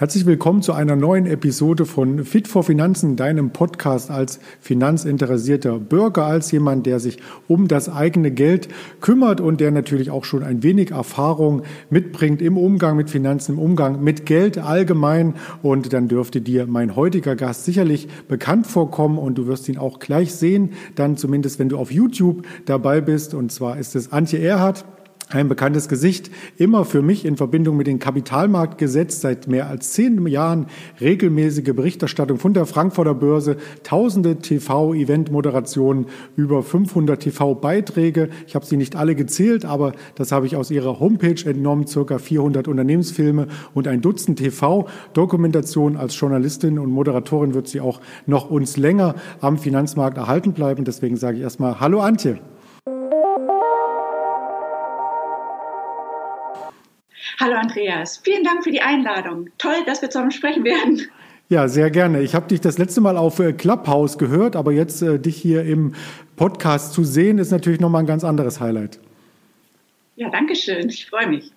Herzlich willkommen zu einer neuen Episode von Fit for Finanzen, deinem Podcast als finanzinteressierter Bürger, als jemand, der sich um das eigene Geld kümmert und der natürlich auch schon ein wenig Erfahrung mitbringt im Umgang mit Finanzen, im Umgang mit Geld allgemein. Und dann dürfte dir mein heutiger Gast sicherlich bekannt vorkommen und du wirst ihn auch gleich sehen, dann zumindest wenn du auf YouTube dabei bist. Und zwar ist es Antje Erhardt ein bekanntes Gesicht, immer für mich in Verbindung mit dem Kapitalmarkt gesetzt, seit mehr als zehn Jahren regelmäßige Berichterstattung von der Frankfurter Börse, tausende TV-Event-Moderationen, über 500 TV-Beiträge. Ich habe sie nicht alle gezählt, aber das habe ich aus ihrer Homepage entnommen, circa 400 Unternehmensfilme und ein Dutzend TV-Dokumentationen. Als Journalistin und Moderatorin wird sie auch noch uns länger am Finanzmarkt erhalten bleiben. Deswegen sage ich erstmal Hallo Antje. Hallo Andreas, vielen Dank für die Einladung. Toll, dass wir zusammen sprechen werden. Ja, sehr gerne. Ich habe dich das letzte Mal auf äh, Clubhouse gehört, aber jetzt äh, dich hier im Podcast zu sehen, ist natürlich nochmal ein ganz anderes Highlight. Ja, danke schön. Ich freue mich.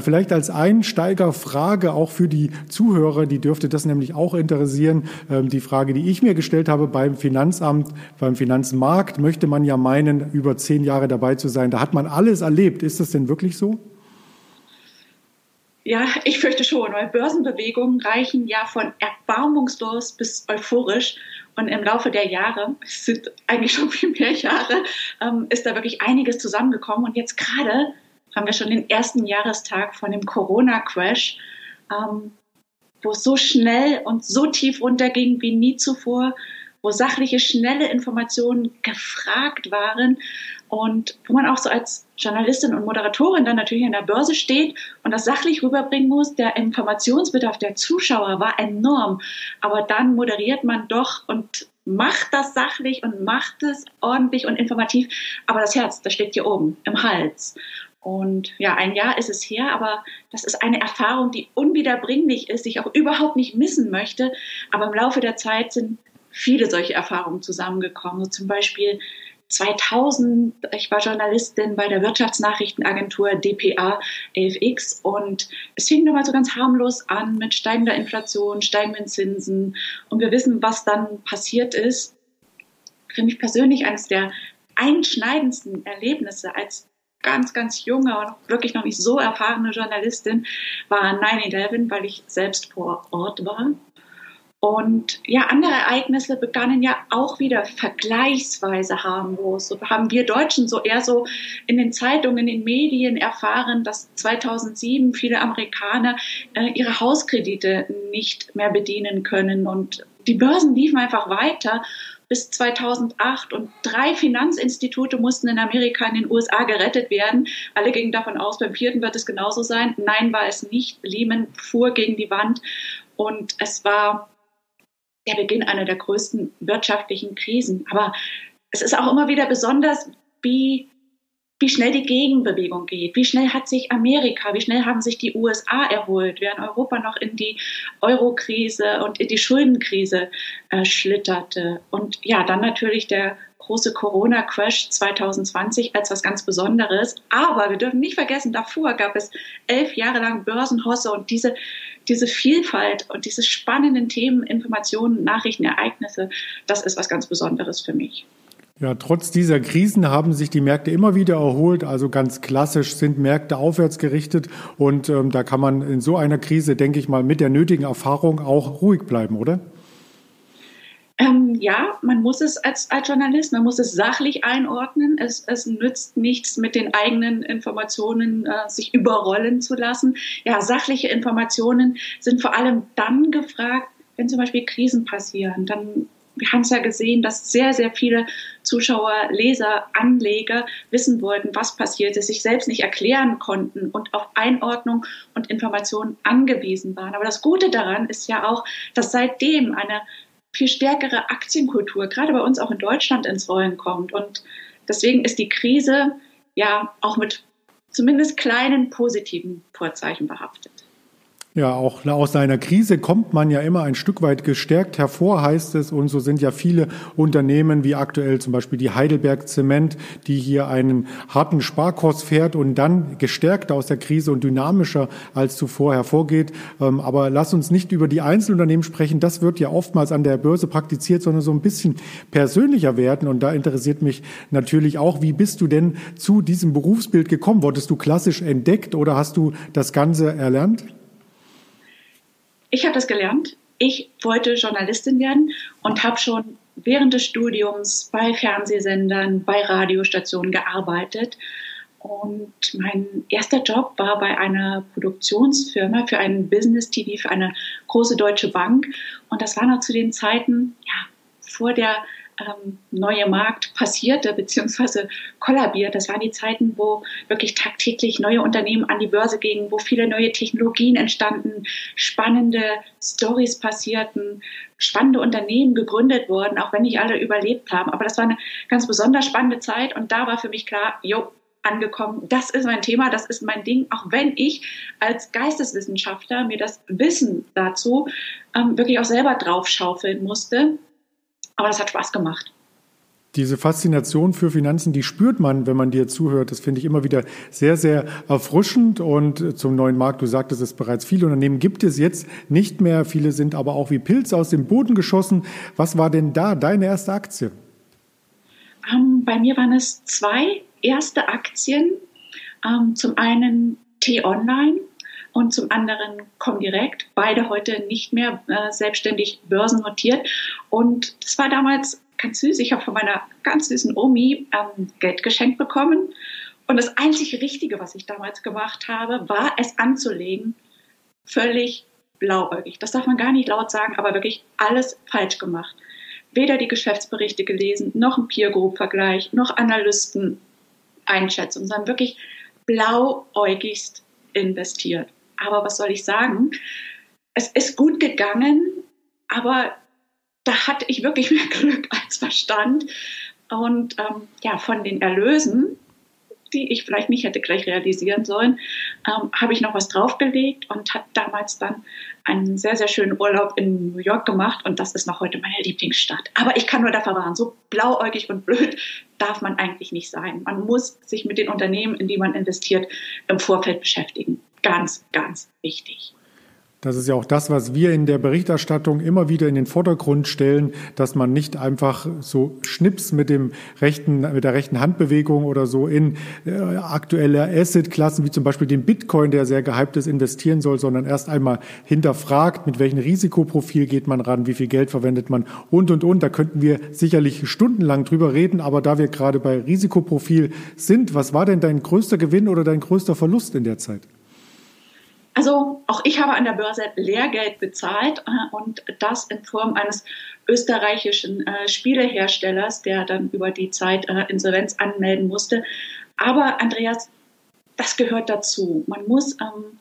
Vielleicht als Einsteigerfrage auch für die Zuhörer, die dürfte das nämlich auch interessieren. Ähm, die Frage, die ich mir gestellt habe beim Finanzamt, beim Finanzmarkt, möchte man ja meinen, über zehn Jahre dabei zu sein. Da hat man alles erlebt. Ist das denn wirklich so? Ja, ich fürchte schon, weil Börsenbewegungen reichen ja von erbarmungslos bis euphorisch. Und im Laufe der Jahre, es sind eigentlich schon viel mehr Jahre, ähm, ist da wirklich einiges zusammengekommen. Und jetzt gerade haben wir schon den ersten Jahrestag von dem Corona-Crash, ähm, wo es so schnell und so tief runterging wie nie zuvor, wo sachliche, schnelle Informationen gefragt waren und wo man auch so als Journalistin und Moderatorin dann natürlich an der Börse steht und das sachlich rüberbringen muss. Der Informationsbedarf der Zuschauer war enorm, aber dann moderiert man doch und macht das sachlich und macht es ordentlich und informativ, aber das Herz, das steht hier oben im Hals. Und ja, ein Jahr ist es her, aber das ist eine Erfahrung, die unwiederbringlich ist, die ich auch überhaupt nicht missen möchte. Aber im Laufe der Zeit sind viele solche Erfahrungen zusammengekommen. So zum Beispiel 2000, ich war Journalistin bei der Wirtschaftsnachrichtenagentur dpa 11x und es fing mal so ganz harmlos an mit steigender Inflation, steigenden Zinsen und wir wissen, was dann passiert ist. Für mich persönlich eines der einschneidendsten Erlebnisse als ganz, ganz junge und wirklich noch nicht so erfahrene Journalistin war 9-11, weil ich selbst vor Ort war. Und ja, andere Ereignisse begannen ja auch wieder vergleichsweise harmlos. So haben wir Deutschen so eher so in den Zeitungen, in den Medien erfahren, dass 2007 viele Amerikaner äh, ihre Hauskredite nicht mehr bedienen können und die Börsen liefen einfach weiter bis 2008 und drei Finanzinstitute mussten in Amerika in den USA gerettet werden. Alle gingen davon aus, beim vierten wird es genauso sein. Nein, war es nicht. Lehman fuhr gegen die Wand und es war der Beginn einer der größten wirtschaftlichen Krisen. Aber es ist auch immer wieder besonders, wie, wie schnell die Gegenbewegung geht. Wie schnell hat sich Amerika, wie schnell haben sich die USA erholt, während Europa noch in die Euro-Krise und in die Schuldenkrise äh, schlitterte. Und ja, dann natürlich der große Corona-Crash 2020 als was ganz Besonderes. Aber wir dürfen nicht vergessen, davor gab es elf Jahre lang Börsenhosse und diese, diese Vielfalt und diese spannenden Themen, Informationen, Nachrichten, Ereignisse, das ist was ganz Besonderes für mich. Ja, trotz dieser Krisen haben sich die Märkte immer wieder erholt. Also ganz klassisch sind Märkte aufwärts gerichtet und ähm, da kann man in so einer Krise, denke ich mal, mit der nötigen Erfahrung auch ruhig bleiben, oder? Ähm, ja, man muss es als, als Journalist, man muss es sachlich einordnen. Es, es nützt nichts, mit den eigenen Informationen äh, sich überrollen zu lassen. Ja, sachliche Informationen sind vor allem dann gefragt, wenn zum Beispiel Krisen passieren. Dann wir haben es ja gesehen, dass sehr, sehr viele Zuschauer, Leser, Anleger wissen wollten, was passiert ist, sich selbst nicht erklären konnten und auf Einordnung und Informationen angewiesen waren. Aber das Gute daran ist ja auch, dass seitdem eine viel stärkere Aktienkultur, gerade bei uns auch in Deutschland, ins Rollen kommt. Und deswegen ist die Krise ja auch mit zumindest kleinen positiven Vorzeichen behaftet. Ja, auch aus einer Krise kommt man ja immer ein Stück weit gestärkt hervor, heißt es. Und so sind ja viele Unternehmen, wie aktuell zum Beispiel die Heidelberg Zement, die hier einen harten Sparkurs fährt und dann gestärkter aus der Krise und dynamischer als zuvor hervorgeht. Ähm, aber lass uns nicht über die Einzelunternehmen sprechen. Das wird ja oftmals an der Börse praktiziert, sondern so ein bisschen persönlicher werden. Und da interessiert mich natürlich auch, wie bist du denn zu diesem Berufsbild gekommen? Wurdest du klassisch entdeckt oder hast du das Ganze erlernt? Ich habe das gelernt. Ich wollte Journalistin werden und habe schon während des Studiums bei Fernsehsendern, bei Radiostationen gearbeitet. Und mein erster Job war bei einer Produktionsfirma für einen Business TV für eine große deutsche Bank. Und das war noch zu den Zeiten, ja, vor der ähm, neue Markt passierte bzw. kollabiert. Das waren die Zeiten, wo wirklich tagtäglich neue Unternehmen an die Börse gingen, wo viele neue Technologien entstanden, spannende Stories passierten, spannende Unternehmen gegründet wurden, auch wenn nicht alle überlebt haben. Aber das war eine ganz besonders spannende Zeit und da war für mich klar, jo, angekommen. Das ist mein Thema, das ist mein Ding, auch wenn ich als Geisteswissenschaftler mir das Wissen dazu ähm, wirklich auch selber draufschaufeln musste aber das hat Spaß gemacht. Diese Faszination für Finanzen, die spürt man, wenn man dir zuhört. Das finde ich immer wieder sehr, sehr erfrischend. Und zum neuen Markt, du sagtest es bereits, viele Unternehmen gibt es jetzt nicht mehr. Viele sind aber auch wie Pilze aus dem Boden geschossen. Was war denn da deine erste Aktie? Ähm, bei mir waren es zwei erste Aktien. Ähm, zum einen T-Online und zum anderen Comdirect, beide heute nicht mehr äh, selbstständig börsennotiert. Und das war damals ganz süß. Ich habe von meiner ganz süßen Omi ähm, Geld geschenkt bekommen. Und das einzige Richtige, was ich damals gemacht habe, war es anzulegen. Völlig blauäugig. Das darf man gar nicht laut sagen, aber wirklich alles falsch gemacht. Weder die Geschäftsberichte gelesen, noch ein Peer Group Vergleich, noch Analysten Einschätzung, sondern wirklich blauäugigst investiert. Aber was soll ich sagen? Es ist gut gegangen, aber da hatte ich wirklich mehr Glück als Verstand. Und ähm, ja, von den Erlösen, die ich vielleicht nicht hätte gleich realisieren sollen, ähm, habe ich noch was draufgelegt und habe damals dann einen sehr, sehr schönen Urlaub in New York gemacht und das ist noch heute meine Lieblingsstadt. Aber ich kann nur davor warnen, so blauäugig und blöd darf man eigentlich nicht sein. Man muss sich mit den Unternehmen, in die man investiert, im Vorfeld beschäftigen ganz, ganz wichtig. Das ist ja auch das, was wir in der Berichterstattung immer wieder in den Vordergrund stellen, dass man nicht einfach so Schnips mit dem rechten, mit der rechten Handbewegung oder so in äh, aktuelle Asset-Klassen wie zum Beispiel den Bitcoin, der sehr gehypt ist, investieren soll, sondern erst einmal hinterfragt, mit welchem Risikoprofil geht man ran, wie viel Geld verwendet man und, und, und. Da könnten wir sicherlich stundenlang drüber reden, aber da wir gerade bei Risikoprofil sind, was war denn dein größter Gewinn oder dein größter Verlust in der Zeit? Also auch ich habe an der Börse Lehrgeld bezahlt äh, und das in Form eines österreichischen äh, Spieleherstellers, der dann über die Zeit äh, Insolvenz anmelden musste. Aber Andreas, das gehört dazu. Man muss ähm,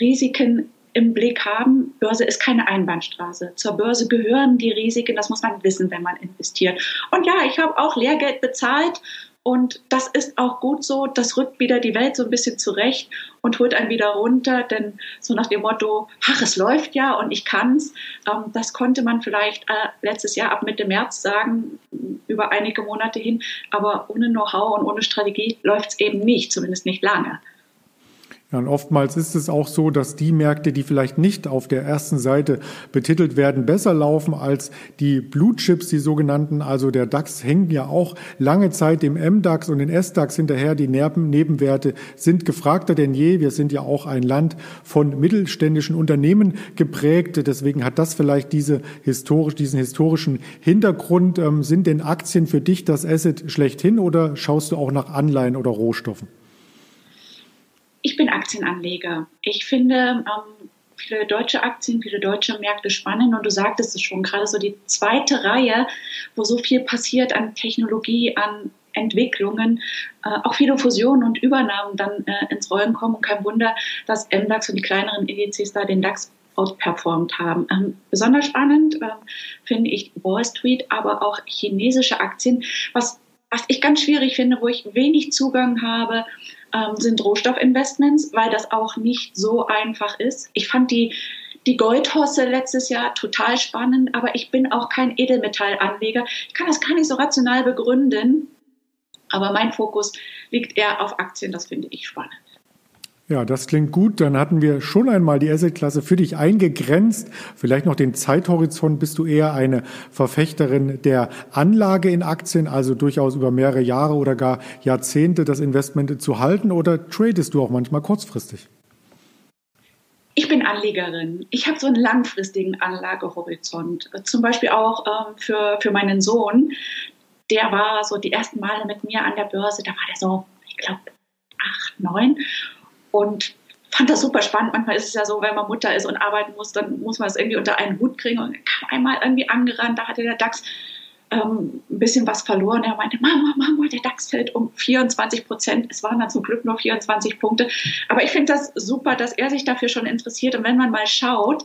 Risiken im Blick haben. Börse ist keine Einbahnstraße. Zur Börse gehören die Risiken, das muss man wissen, wenn man investiert. Und ja, ich habe auch Lehrgeld bezahlt und das ist auch gut so. Das rückt wieder die Welt so ein bisschen zurecht und holt einen wieder runter. Denn so nach dem Motto, ach, es läuft ja und ich kann's. Ähm, das konnte man vielleicht äh, letztes Jahr ab Mitte März sagen, über einige Monate hin. Aber ohne Know-how und ohne Strategie läuft's eben nicht, zumindest nicht lange. Ja, und oftmals ist es auch so, dass die Märkte, die vielleicht nicht auf der ersten Seite betitelt werden, besser laufen als die Blue Chips, die sogenannten. Also der DAX hängt ja auch lange Zeit dem MDAX und den SDAX hinterher. Die Nebenwerte sind gefragter denn je. Wir sind ja auch ein Land von mittelständischen Unternehmen geprägt. Deswegen hat das vielleicht diese historisch, diesen historischen Hintergrund. Ähm, sind denn Aktien für dich das Asset schlechthin oder schaust du auch nach Anleihen oder Rohstoffen? Aktienanleger. Ich finde ähm, viele deutsche Aktien, viele deutsche Märkte spannend und du sagtest es schon, gerade so die zweite Reihe, wo so viel passiert an Technologie, an Entwicklungen, äh, auch viele Fusionen und Übernahmen dann äh, ins Rollen kommen. Und kein Wunder, dass MDAX und die kleineren Indizes da den DAX outperformt haben. Ähm, besonders spannend äh, finde ich Wall Street, aber auch chinesische Aktien, was, was ich ganz schwierig finde, wo ich wenig Zugang habe ähm, sind Rohstoffinvestments, weil das auch nicht so einfach ist. Ich fand die die Goldhosse letztes Jahr total spannend, aber ich bin auch kein Edelmetallanleger. Ich kann das gar nicht so rational begründen, aber mein Fokus liegt eher auf Aktien, das finde ich spannend. Ja, das klingt gut. Dann hatten wir schon einmal die Asset-Klasse für dich eingegrenzt. Vielleicht noch den Zeithorizont. Bist du eher eine Verfechterin der Anlage in Aktien, also durchaus über mehrere Jahre oder gar Jahrzehnte das Investment zu halten oder tradest du auch manchmal kurzfristig? Ich bin Anlegerin. Ich habe so einen langfristigen Anlagehorizont. Zum Beispiel auch ähm, für, für meinen Sohn. Der war so die ersten Male mit mir an der Börse. Da war der so, ich glaube, acht, neun und fand das super spannend. Manchmal ist es ja so, wenn man Mutter ist und arbeiten muss, dann muss man es irgendwie unter einen Hut kriegen. Und kam einmal irgendwie angerannt, da hatte der DAX ähm, ein bisschen was verloren. Er meinte, Mama, Mama, der DAX fällt um 24 Prozent. Es waren dann zum Glück nur 24 Punkte. Aber ich finde das super, dass er sich dafür schon interessiert. Und wenn man mal schaut,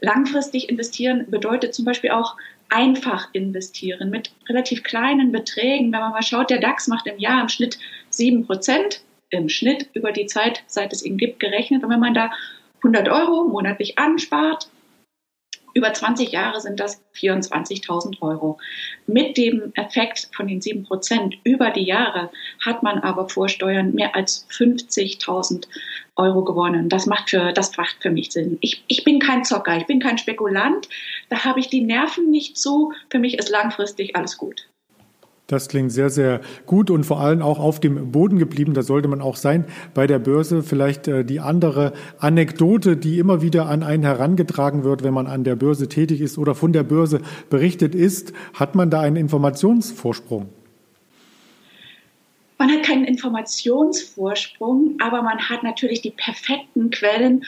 langfristig investieren bedeutet zum Beispiel auch einfach investieren mit relativ kleinen Beträgen. Wenn man mal schaut, der DAX macht im Jahr im Schnitt 7 Prozent im Schnitt über die Zeit, seit es ihn gibt, gerechnet. Und wenn man da 100 Euro monatlich anspart, über 20 Jahre sind das 24.000 Euro. Mit dem Effekt von den 7 Prozent über die Jahre hat man aber vor Steuern mehr als 50.000 Euro gewonnen. Das macht für, das macht für mich Sinn. Ich, ich bin kein Zocker, ich bin kein Spekulant. Da habe ich die Nerven nicht zu. Für mich ist langfristig alles gut. Das klingt sehr, sehr gut und vor allem auch auf dem Boden geblieben. Da sollte man auch sein bei der Börse. Vielleicht äh, die andere Anekdote, die immer wieder an einen herangetragen wird, wenn man an der Börse tätig ist oder von der Börse berichtet ist. Hat man da einen Informationsvorsprung? Man hat keinen Informationsvorsprung, aber man hat natürlich die perfekten Quellen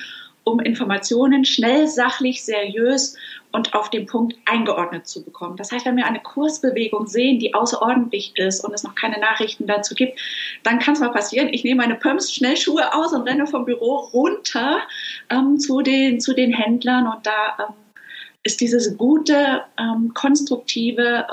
um Informationen schnell, sachlich, seriös und auf den Punkt eingeordnet zu bekommen. Das heißt, wenn wir eine Kursbewegung sehen, die außerordentlich ist und es noch keine Nachrichten dazu gibt, dann kann es mal passieren, ich nehme meine Pumps Schnellschuhe aus und renne vom Büro runter ähm, zu, den, zu den Händlern und da ähm, ist dieses gute, ähm, konstruktive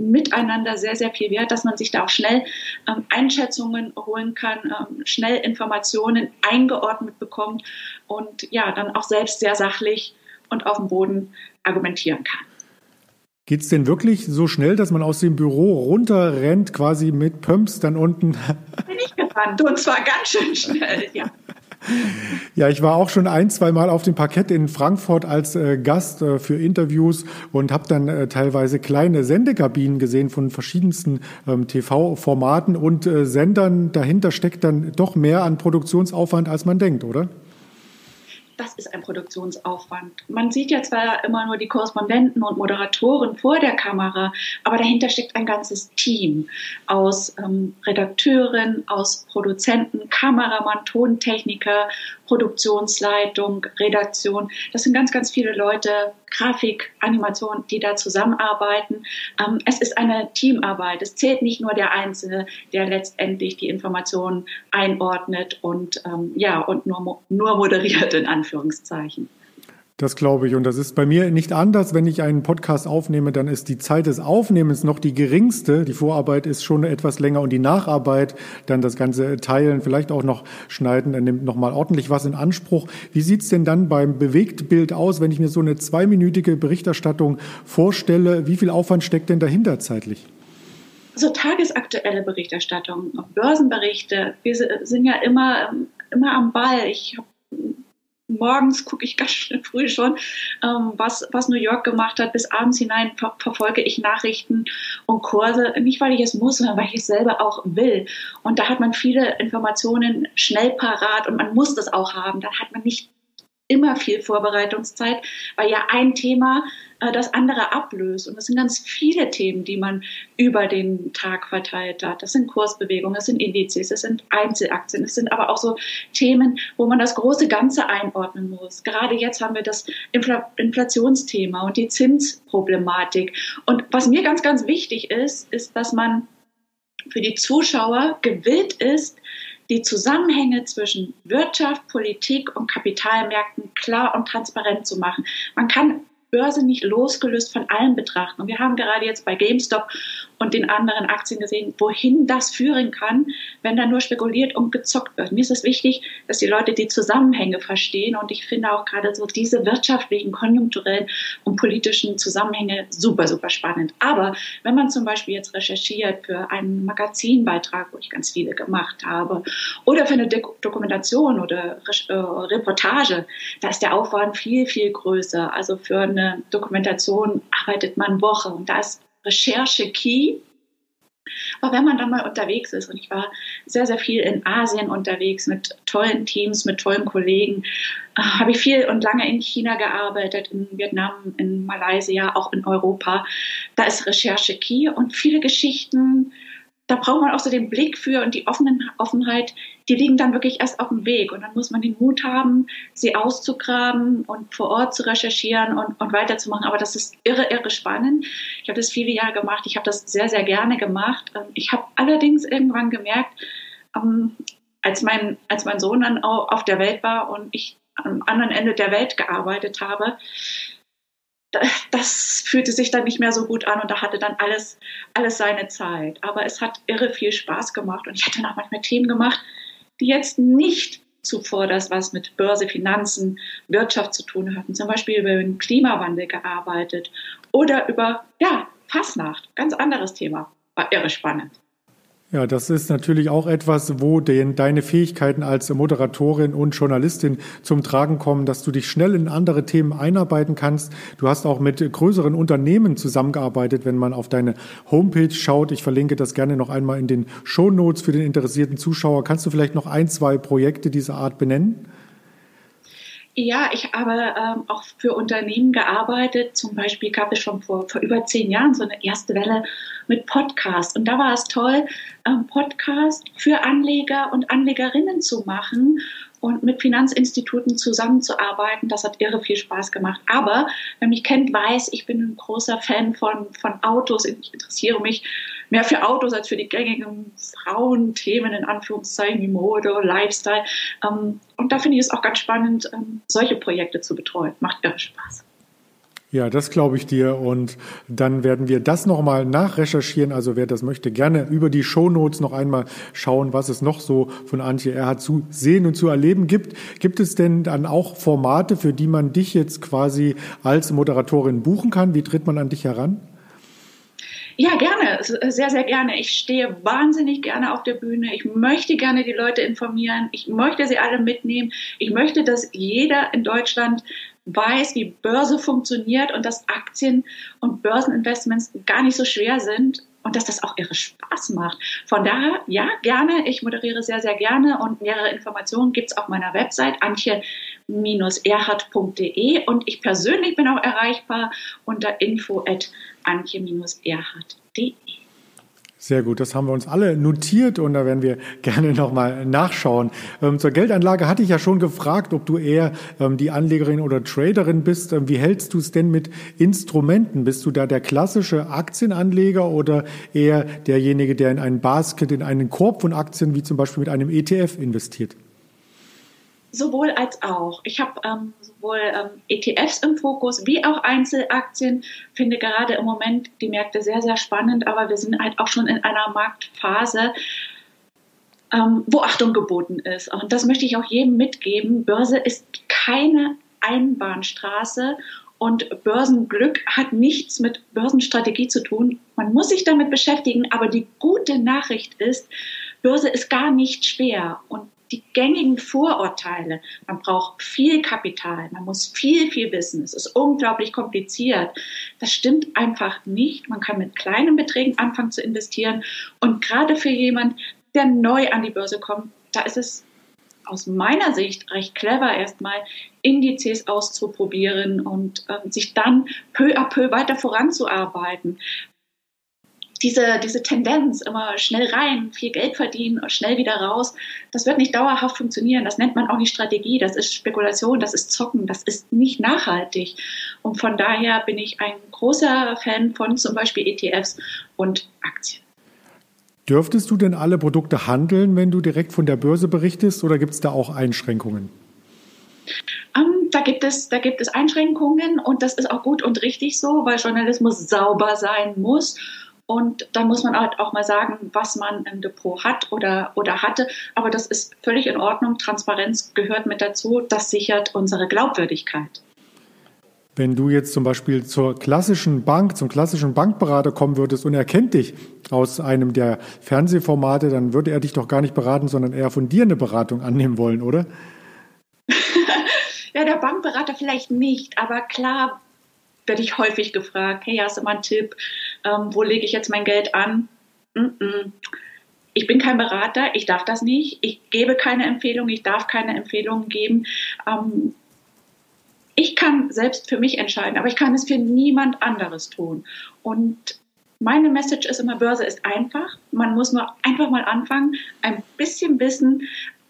Miteinander sehr, sehr viel wert, dass man sich da auch schnell ähm, Einschätzungen holen kann, ähm, schnell Informationen eingeordnet bekommt und ja, dann auch selbst sehr sachlich und auf dem Boden argumentieren kann. Geht es denn wirklich so schnell, dass man aus dem Büro runterrennt, quasi mit Pumps dann unten? Bin ich gerannt und zwar ganz schön schnell, ja. Ja, ich war auch schon ein, zwei Mal auf dem Parkett in Frankfurt als äh, Gast äh, für Interviews und habe dann äh, teilweise kleine Sendekabinen gesehen von verschiedensten ähm, TV-Formaten und äh, Sendern. Dahinter steckt dann doch mehr an Produktionsaufwand, als man denkt, oder? Das ist ein Produktionsaufwand. Man sieht ja zwar immer nur die Korrespondenten und Moderatoren vor der Kamera, aber dahinter steckt ein ganzes Team aus ähm, Redakteuren, aus Produzenten, Kameramann, Tontechniker, Produktionsleitung, Redaktion. Das sind ganz, ganz viele Leute, Grafik, Animation, die da zusammenarbeiten. Ähm, es ist eine Teamarbeit. Es zählt nicht nur der Einzelne, der letztendlich die Informationen einordnet und ähm, ja und nur, nur moderiert in Anführungszeichen. Das glaube ich. Und das ist bei mir nicht anders. Wenn ich einen Podcast aufnehme, dann ist die Zeit des Aufnehmens noch die geringste. Die Vorarbeit ist schon etwas länger und die Nacharbeit, dann das ganze Teilen, vielleicht auch noch schneiden, dann nimmt nochmal ordentlich was in Anspruch. Wie sieht's denn dann beim Bewegtbild aus, wenn ich mir so eine zweiminütige Berichterstattung vorstelle? Wie viel Aufwand steckt denn dahinter zeitlich? So tagesaktuelle Berichterstattung, Börsenberichte. Wir sind ja immer, immer am Ball. Ich habe morgens gucke ich ganz schön früh schon, ähm, was, was New York gemacht hat. Bis abends hinein ver verfolge ich Nachrichten und Kurse. Nicht, weil ich es muss, sondern weil ich es selber auch will. Und da hat man viele Informationen schnell parat und man muss das auch haben. Dann hat man nicht immer viel Vorbereitungszeit, weil ja ein Thema äh, das andere ablöst. Und das sind ganz viele Themen, die man über den Tag verteilt hat. Das sind Kursbewegungen, das sind Indizes, das sind Einzelaktien, das sind aber auch so Themen, wo man das große Ganze einordnen muss. Gerade jetzt haben wir das Infl Inflationsthema und die Zinsproblematik. Und was mir ganz, ganz wichtig ist, ist, dass man für die Zuschauer gewillt ist, die Zusammenhänge zwischen Wirtschaft, Politik und Kapitalmärkten klar und transparent zu machen. Man kann Börse nicht losgelöst von allem betrachten. Und wir haben gerade jetzt bei GameStop und den anderen Aktien gesehen, wohin das führen kann, wenn da nur spekuliert und gezockt wird. Mir ist es wichtig, dass die Leute die Zusammenhänge verstehen und ich finde auch gerade so diese wirtschaftlichen, konjunkturellen und politischen Zusammenhänge super, super spannend. Aber wenn man zum Beispiel jetzt recherchiert für einen Magazinbeitrag, wo ich ganz viele gemacht habe, oder für eine Dokumentation oder äh, Reportage, da ist der Aufwand viel, viel größer. Also für eine Dokumentation arbeitet man Woche und da ist Recherche key. Aber wenn man dann mal unterwegs ist, und ich war sehr, sehr viel in Asien unterwegs mit tollen Teams, mit tollen Kollegen, äh, habe ich viel und lange in China gearbeitet, in Vietnam, in Malaysia, auch in Europa. Da ist Recherche key und viele Geschichten da braucht man auch so den Blick für und die Offenen, Offenheit, die liegen dann wirklich erst auf dem Weg. Und dann muss man den Mut haben, sie auszugraben und vor Ort zu recherchieren und, und weiterzumachen. Aber das ist irre, irre spannend. Ich habe das viele Jahre gemacht. Ich habe das sehr, sehr gerne gemacht. Ähm, ich habe allerdings irgendwann gemerkt, ähm, als mein, als mein Sohn dann auf der Welt war und ich am anderen Ende der Welt gearbeitet habe, das fühlte sich dann nicht mehr so gut an und da hatte dann alles, alles seine Zeit. Aber es hat irre viel Spaß gemacht und ich hatte dann auch manchmal Themen gemacht, die jetzt nicht zuvor das, was mit Börse, Finanzen, Wirtschaft zu tun hatten. Zum Beispiel über den Klimawandel gearbeitet oder über, ja, Fassnacht, ganz anderes Thema. War irre spannend. Ja, das ist natürlich auch etwas, wo den, deine Fähigkeiten als Moderatorin und Journalistin zum Tragen kommen, dass du dich schnell in andere Themen einarbeiten kannst. Du hast auch mit größeren Unternehmen zusammengearbeitet, wenn man auf deine Homepage schaut. Ich verlinke das gerne noch einmal in den Show Notes für den interessierten Zuschauer. Kannst du vielleicht noch ein, zwei Projekte dieser Art benennen? Ja, ich habe ähm, auch für Unternehmen gearbeitet. Zum Beispiel gab es schon vor, vor über zehn Jahren so eine erste Welle mit Podcast. Und da war es toll, ähm, Podcast für Anleger und Anlegerinnen zu machen und mit Finanzinstituten zusammenzuarbeiten. Das hat irre viel Spaß gemacht. Aber wer mich kennt, weiß, ich bin ein großer Fan von, von Autos. Ich interessiere mich mehr für Autos als für die gängigen Frauenthemen, in Anführungszeichen wie Mode, Lifestyle. Ähm, und da finde ich es auch ganz spannend, ähm, solche Projekte zu betreuen. Macht irre Spaß. Ja, das glaube ich dir. Und dann werden wir das nochmal nachrecherchieren. Also wer das möchte, gerne über die Shownotes noch einmal schauen, was es noch so von Antje Erhard zu sehen und zu erleben gibt. Gibt es denn dann auch Formate, für die man dich jetzt quasi als Moderatorin buchen kann? Wie tritt man an dich heran? Ja, gerne, sehr, sehr gerne. Ich stehe wahnsinnig gerne auf der Bühne. Ich möchte gerne die Leute informieren. Ich möchte sie alle mitnehmen. Ich möchte, dass jeder in Deutschland weiß, wie Börse funktioniert und dass Aktien und Börseninvestments gar nicht so schwer sind und dass das auch irre Spaß macht. Von daher, ja, gerne. Ich moderiere sehr, sehr gerne und mehrere Informationen gibt es auf meiner Website antje-erhard.de und ich persönlich bin auch erreichbar unter info at antje-erhard.de. Sehr gut, das haben wir uns alle notiert und da werden wir gerne nochmal nachschauen. Ähm, zur Geldanlage hatte ich ja schon gefragt, ob du eher ähm, die Anlegerin oder Traderin bist. Ähm, wie hältst du es denn mit Instrumenten? Bist du da der klassische Aktienanleger oder eher derjenige, der in einen Basket, in einen Korb von Aktien wie zum Beispiel mit einem ETF investiert? Sowohl als auch. Ich habe ähm, sowohl ähm, ETFs im Fokus wie auch Einzelaktien. Finde gerade im Moment die Märkte sehr, sehr spannend, aber wir sind halt auch schon in einer Marktphase, ähm, wo Achtung geboten ist. Und das möchte ich auch jedem mitgeben. Börse ist keine Einbahnstraße und Börsenglück hat nichts mit Börsenstrategie zu tun. Man muss sich damit beschäftigen, aber die gute Nachricht ist, Börse ist gar nicht schwer und die gängigen Vorurteile. Man braucht viel Kapital, man muss viel, viel wissen. Es ist unglaublich kompliziert. Das stimmt einfach nicht. Man kann mit kleinen Beträgen anfangen zu investieren. Und gerade für jemand, der neu an die Börse kommt, da ist es aus meiner Sicht recht clever, erstmal Indizes auszuprobieren und äh, sich dann peu à peu weiter voranzuarbeiten diese, diese Tendenz, immer schnell rein, viel Geld verdienen und schnell wieder raus, das wird nicht dauerhaft funktionieren. Das nennt man auch nicht Strategie, das ist Spekulation, das ist Zocken, das ist nicht nachhaltig. Und von daher bin ich ein großer Fan von zum Beispiel ETFs und Aktien. Dürftest du denn alle Produkte handeln, wenn du direkt von der Börse berichtest, oder gibt es da auch Einschränkungen? Um, ähm, da, gibt es, da gibt es Einschränkungen und das ist auch gut und richtig so, weil Journalismus sauber sein muss Und dann muss man halt auch mal sagen, was man im Depot hat oder, oder hatte. Aber das ist völlig in Ordnung. Transparenz gehört mit dazu. Das sichert unsere Glaubwürdigkeit. Wenn du jetzt zum Beispiel zur klassischen Bank, zum klassischen Bankberater kommen würdest und er kennt dich aus einem der Fernsehformate, dann würde er dich doch gar nicht beraten, sondern eher von dir eine Beratung annehmen wollen, oder? ja, der Bankberater vielleicht nicht, aber klar werde ich häufig gefragt, hey, hast du mal einen Tipp? Ähm, wo lege ich jetzt mein Geld an? Mm -mm. Ich bin kein Berater, ich darf das nicht. Ich gebe keine Empfehlung, ich darf keine Empfehlungen geben. Ähm, ich kann selbst für mich entscheiden, aber ich kann es für niemand anderes tun. Und meine Message ist immer, Börse ist einfach. Man muss nur einfach mal anfangen, ein bisschen Wissen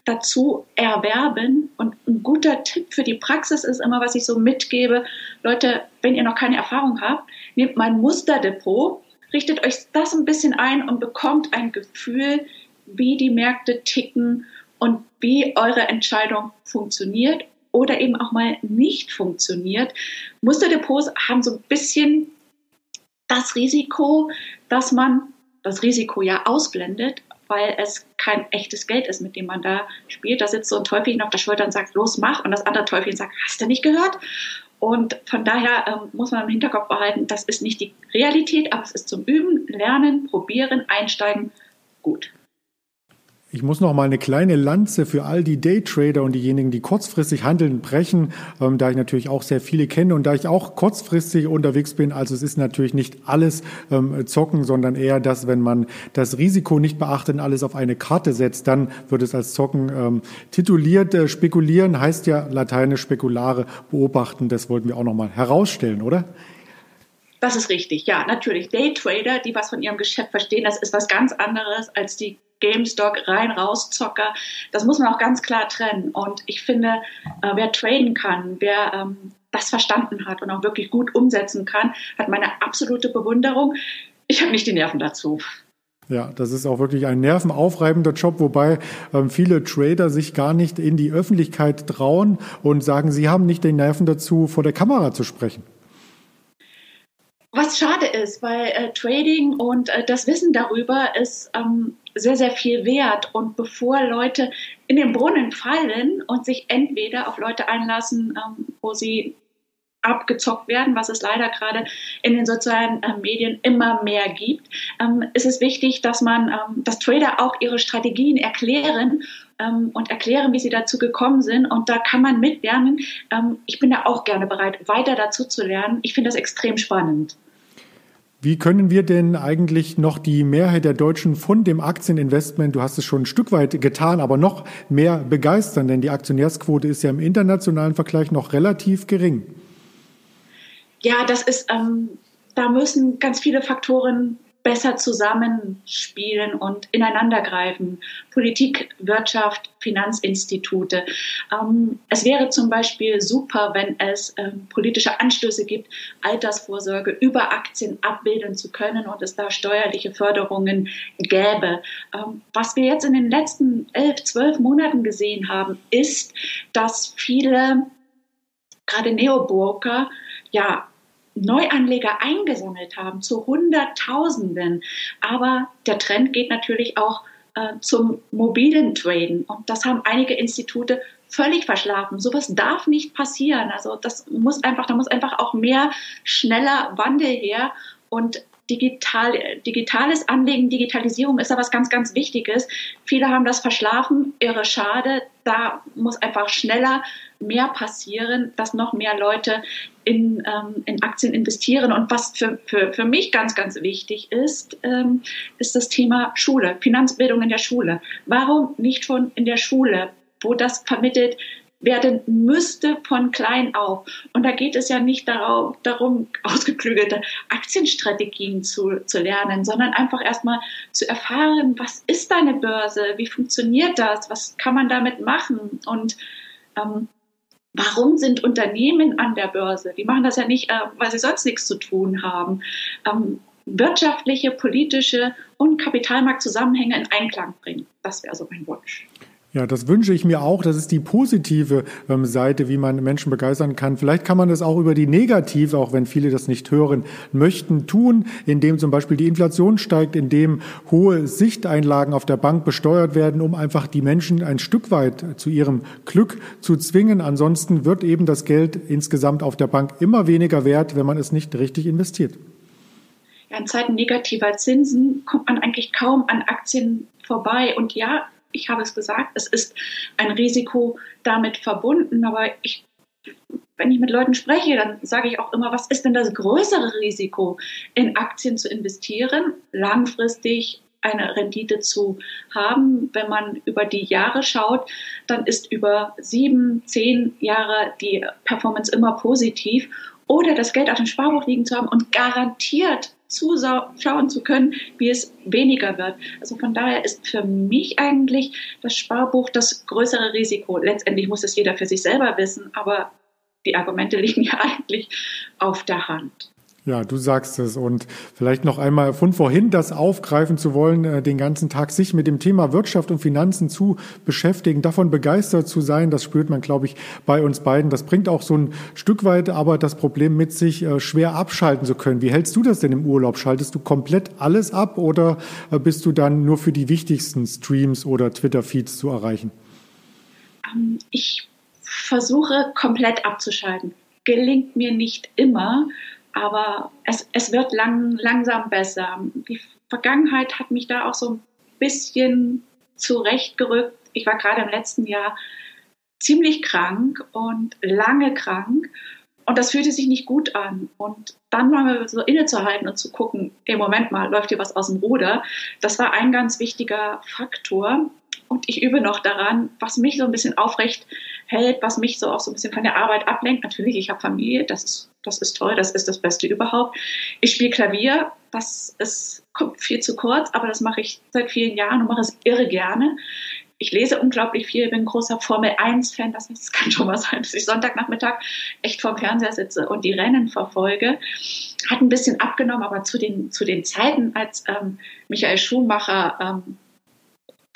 dazu erwerben. Und ein guter Tipp für die Praxis ist immer, was ich so mitgebe. Leute, wenn ihr noch keine Erfahrung habt, nehmt mein Musterdepot, richtet euch das ein bisschen ein und bekommt ein Gefühl, wie die Märkte ticken und wie eure Entscheidung funktioniert oder eben auch mal nicht funktioniert. Musterdepots haben so ein bisschen das Risiko, dass man das Risiko ja ausblendet, weil es kein echtes Geld ist, mit dem man da spielt. Da sitzt so ein Teufelchen auf der Schulter und sagt, los, mach. Und das andere Teufelchen sagt, hast du nicht gehört? Und von daher ähm, muss man im Hinterkopf behalten, das ist nicht die Realität, aber es ist zum Üben, Lernen, Probieren, Einsteigen gut. Ich muss noch mal eine kleine Lanze für all die Daytrader und diejenigen, die kurzfristig handeln, brechen, ähm, da ich natürlich auch sehr viele kenne und da ich auch kurzfristig unterwegs bin. Also es ist natürlich nicht alles ähm, zocken, sondern eher das, wenn man das Risiko nicht beachtet und alles auf eine Karte setzt, dann wird es als zocken ähm, tituliert. Äh, spekulieren heißt ja lateinisch spekulare beobachten. Das wollten wir auch noch mal herausstellen, oder? Das ist richtig, ja, natürlich. Daytrader, die was von ihrem Geschäft verstehen, das ist was ganz anderes als die GameStop rein, raus, Zocker. Das muss man auch ganz klar trennen. Und ich finde, äh, wer traden kann, wer ähm, das verstanden hat und auch wirklich gut umsetzen kann, hat meine absolute Bewunderung. Ich habe nicht die Nerven dazu. Ja, das ist auch wirklich ein nervenaufreibender Job, wobei ähm, viele Trader sich gar nicht in die Öffentlichkeit trauen und sagen, sie haben nicht den Nerven dazu, vor der Kamera zu sprechen. Was schade ist, weil äh, Trading und äh, das Wissen darüber ist ähm, sehr, sehr viel wert. Und bevor Leute in den Brunnen fallen und sich entweder auf Leute einlassen, ähm, wo sie abgezockt werden, was es leider gerade in den sozialen äh, Medien immer mehr gibt, ähm, ist es wichtig, dass man, ähm, dass Trader auch ihre Strategien erklären ähm, und erklären, wie sie dazu gekommen sind. Und da kann man mitlernen. Ähm, ich bin da auch gerne bereit, weiter dazu zu lernen. Ich finde das extrem spannend. Wie können wir denn eigentlich noch die Mehrheit der Deutschen von dem Aktieninvestment, du hast es schon ein Stück weit getan, aber noch mehr begeistern? Denn die Aktionärsquote ist ja im internationalen Vergleich noch relativ gering. Ja, das ist, ähm, da müssen ganz viele Faktoren besser zusammenspielen und ineinandergreifen. Politik, Wirtschaft, Finanzinstitute. Ähm, es wäre zum Beispiel super, wenn es ähm, politische Anstöße gibt, Altersvorsorge über Aktien abbilden zu können und es da steuerliche Förderungen gäbe. Ähm, was wir jetzt in den letzten elf, zwölf Monaten gesehen haben, ist, dass viele, gerade Neobroker, ja, Neuanleger eingesammelt haben zu Hunderttausenden. Aber der Trend geht natürlich auch äh, zum mobilen Traden. Und das haben einige Institute völlig verschlafen. Sowas darf nicht passieren. Also das muss einfach, da muss einfach auch mehr schneller Wandel her. Und digital, digitales Anlegen, Digitalisierung ist da was ganz, ganz Wichtiges. Viele haben das verschlafen, irre schade. Da muss einfach schneller mehr passieren, dass noch mehr Leute in, ähm, in Aktien investieren. Und was für, für, für mich ganz, ganz wichtig ist, ähm, ist das Thema Schule, Finanzbildung in der Schule. Warum nicht schon in der Schule, wo das vermittelt werden müsste von klein auf. Und da geht es ja nicht darauf, darum, ausgeklügelte Aktienstrategien zu, zu lernen, sondern einfach erstmal zu erfahren, was ist eine Börse, wie funktioniert das, was kann man damit machen und ähm, Warum sind Unternehmen an der Börse? Die machen das ja nicht, äh, weil sie sonst nichts zu tun haben. Ähm, wirtschaftliche, politische und Kapitalmarktzusammenhänge in Einklang bringen. Das wäre so mein Wunsch. Ja, das wünsche ich mir auch. Das ist die positive ähm, Seite, wie man Menschen begeistern kann. Vielleicht kann man das auch über die negative, auch wenn viele das nicht hören möchten, tun, indem zum Beispiel die Inflation steigt, indem hohe Sichteinlagen auf der Bank besteuert werden, um einfach die Menschen ein Stück weit zu ihrem Glück zu zwingen. Ansonsten wird eben das Geld insgesamt auf der Bank immer weniger wert, wenn man es nicht richtig investiert. Ja, in Zeiten negativer Zinsen kommt man eigentlich kaum an Aktien vorbei. Und ja, ich habe es gesagt, es ist ein Risiko damit verbunden, aber ich, wenn ich mit Leuten spreche, dann sage ich auch immer, was ist denn das größere Risiko, in Aktien zu investieren, langfristig eine Rendite zu haben. Wenn man über die Jahre schaut, dann ist über sieben, zehn Jahre die Performance immer positiv. Oder das Geld auf dem Sparbuch liegen zu haben und garantiert zuschauen zu können, wie es weniger wird. Also von daher ist für mich eigentlich das Sparbuch das größere Risiko. Letztendlich muss es jeder für sich selber wissen, aber die Argumente liegen ja eigentlich auf der Hand. Ja, du sagst es. Und vielleicht noch einmal von vorhin das aufgreifen zu wollen, äh, den ganzen Tag sich mit dem Thema Wirtschaft und Finanzen zu beschäftigen, davon begeistert zu sein, das spürt man, glaube ich, bei uns beiden. Das bringt auch so ein Stück weit aber das Problem mit sich, äh, schwer abschalten zu können. Wie hältst du das denn im Urlaub? Schaltest du komplett alles ab oder äh, bist du dann nur für die wichtigsten Streams oder Twitter-Feeds zu erreichen? Ähm, ich versuche komplett abzuschalten. Gelingt mir nicht immer aber es, es wird lang, langsam besser. Die Vergangenheit hat mich da auch so ein bisschen zurechtgerückt. Ich war gerade im letzten Jahr ziemlich krank und lange krank. Und das fühlte sich nicht gut an. Und dann mal so innezuhalten und zu gucken, ey, Moment mal, läuft hier was aus dem Ruder? Das war ein ganz wichtiger Faktor. Und ich übe noch daran, was mich so ein bisschen aufrecht hält, was mich so auch so ein bisschen von der Arbeit ablenkt. Natürlich, ich habe Familie, das ist, das ist toll, das ist das Beste überhaupt. Ich spiele Klavier, das ist, kommt viel zu kurz, aber das mache ich seit vielen Jahren und mache es irre gerne. Ich lese unglaublich viel, bin großer Formel 1-Fan, das kann schon mal sein, dass ich Sonntagnachmittag echt vorm Fernseher sitze und die Rennen verfolge. Hat ein bisschen abgenommen, aber zu den, zu den Zeiten, als ähm, Michael Schumacher ähm,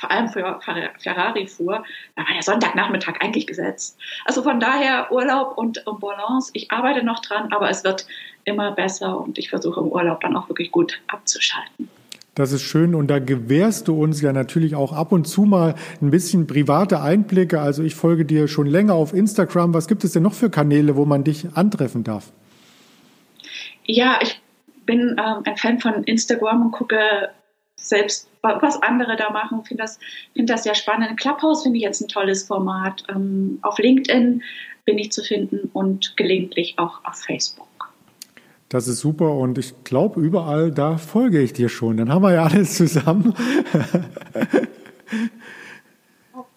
vor allem für Ferrari fuhr, da war der Sonntagnachmittag eigentlich gesetzt. Also von daher Urlaub und, und Balance. Ich arbeite noch dran, aber es wird immer besser und ich versuche im Urlaub dann auch wirklich gut abzuschalten. Das ist schön und da gewährst du uns ja natürlich auch ab und zu mal ein bisschen private Einblicke. Also ich folge dir schon länger auf Instagram. Was gibt es denn noch für Kanäle, wo man dich antreffen darf? Ja, ich bin ähm, ein Fan von Instagram und gucke selbst was andere da machen, finde das, find das sehr spannend. Clubhouse finde ich jetzt ein tolles Format. Ähm, auf LinkedIn bin ich zu finden und gelegentlich auch auf Facebook. Das ist super und ich glaube, überall da folge ich dir schon. Dann haben wir ja alles zusammen.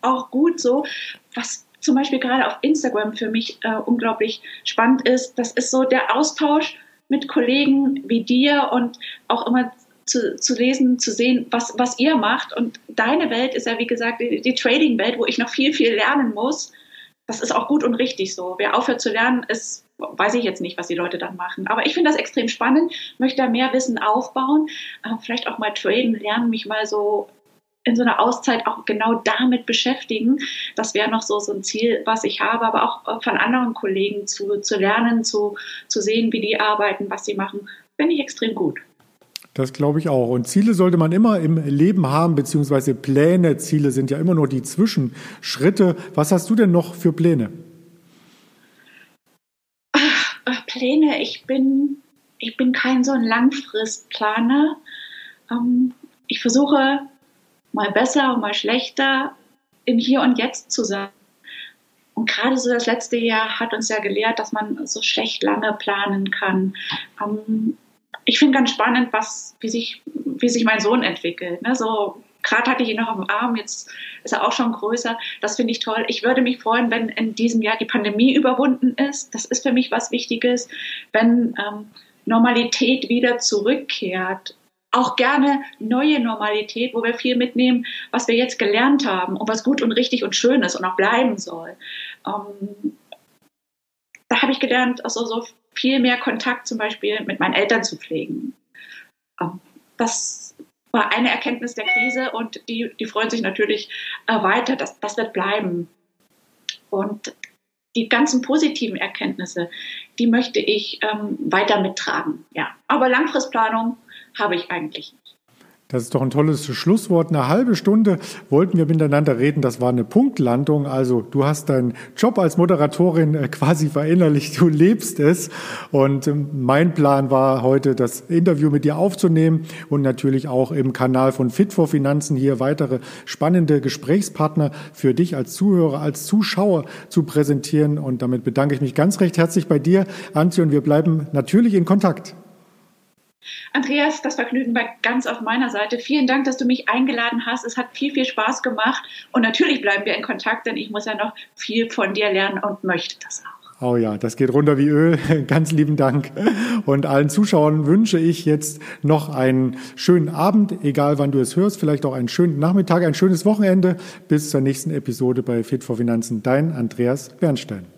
auch gut so. Was zum Beispiel gerade auf Instagram für mich äh, unglaublich spannend ist, das ist so der Austausch mit Kollegen wie dir und auch immer zu, zu lesen, zu sehen, was, was ihr macht. Und deine Welt ist ja, wie gesagt, die, die Trading-Welt, wo ich noch viel, viel lernen muss. Das ist auch gut und richtig so. Wer aufhört zu lernen, ist, weiß ich jetzt nicht, was die Leute dann machen. Aber ich finde das extrem spannend, möchte da mehr Wissen aufbauen, äh, vielleicht auch mal traden, lernen, mich mal so in so einer Auszeit auch genau damit beschäftigen. Das wäre noch so, so ein Ziel, was ich habe, aber auch äh, von anderen Kollegen zu, zu lernen, zu, zu sehen, wie die arbeiten, was sie machen, finde ich extrem gut. Das glaube ich auch. Und Ziele sollte man immer im Leben haben, beziehungsweise Pläne. Ziele sind ja immer nur die Zwischenschritte. Was hast du denn noch für Pläne? Ach, Pläne, ich bin, ich bin kein so ein Langfristplaner. Ähm, ich versuche mal besser und mal schlechter im Hier und Jetzt zu sein. Und gerade so das letzte Jahr hat uns ja gelehrt, dass man so schlecht lange planen kann. Ähm, ich finde ganz spannend, was, wie sich, wie sich mein Sohn entwickelt. Ne? So, gerade hatte ich ihn noch am Arm, jetzt ist er auch schon größer. Das finde ich toll. Ich würde mich freuen, wenn in diesem Jahr die Pandemie überwunden ist. Das ist für mich was Wichtiges. Wenn ähm, Normalität wieder zurückkehrt. Auch gerne neue Normalität, wo wir viel mitnehmen, was wir jetzt gelernt haben und was gut und richtig und schön ist und auch bleiben soll. Ähm, da habe ich gelernt, also so viel mehr Kontakt zum Beispiel mit meinen Eltern zu pflegen. Ähm, das war eine Erkenntnis der Krise und die, die freuen sich natürlich äh, weiter. Das, das wird bleiben. Und die ganzen positiven Erkenntnisse, die möchte ich ähm, weiter mittragen. Ja. Aber Langfristplanung habe ich eigentlich. Das ist doch ein tolles Schlusswort. Eine halbe Stunde wollten wir miteinander reden. Das war eine Punktlandung. Also du hast deinen Job als Moderatorin äh, quasi verinnerlicht. Du lebst es. Und ähm, mein Plan war heute, das Interview mit dir aufzunehmen und natürlich auch im Kanal von Fit for Finanzen hier weitere spannende Gesprächspartner für dich als Zuhörer, als Zuschauer zu präsentieren. Und damit bedanke ich mich ganz recht herzlich bei dir, Antje, und wir bleiben natürlich in Kontakt. Andreas, das Vergnügen war ganz auf meiner Seite. Vielen Dank, dass du mich eingeladen hast. Es hat viel, viel Spaß gemacht. Und natürlich bleiben wir in Kontakt, denn ich muss ja noch viel von dir lernen und möchte das auch. Oh ja, das geht runter wie Öl. Ganz lieben Dank. Und allen Zuschauern wünsche ich jetzt noch einen schönen Abend, egal wann du es hörst, vielleicht auch einen schönen Nachmittag, ein schönes Wochenende. Bis zur nächsten Episode bei Fit for Finanzen. Dein Andreas Bernstein.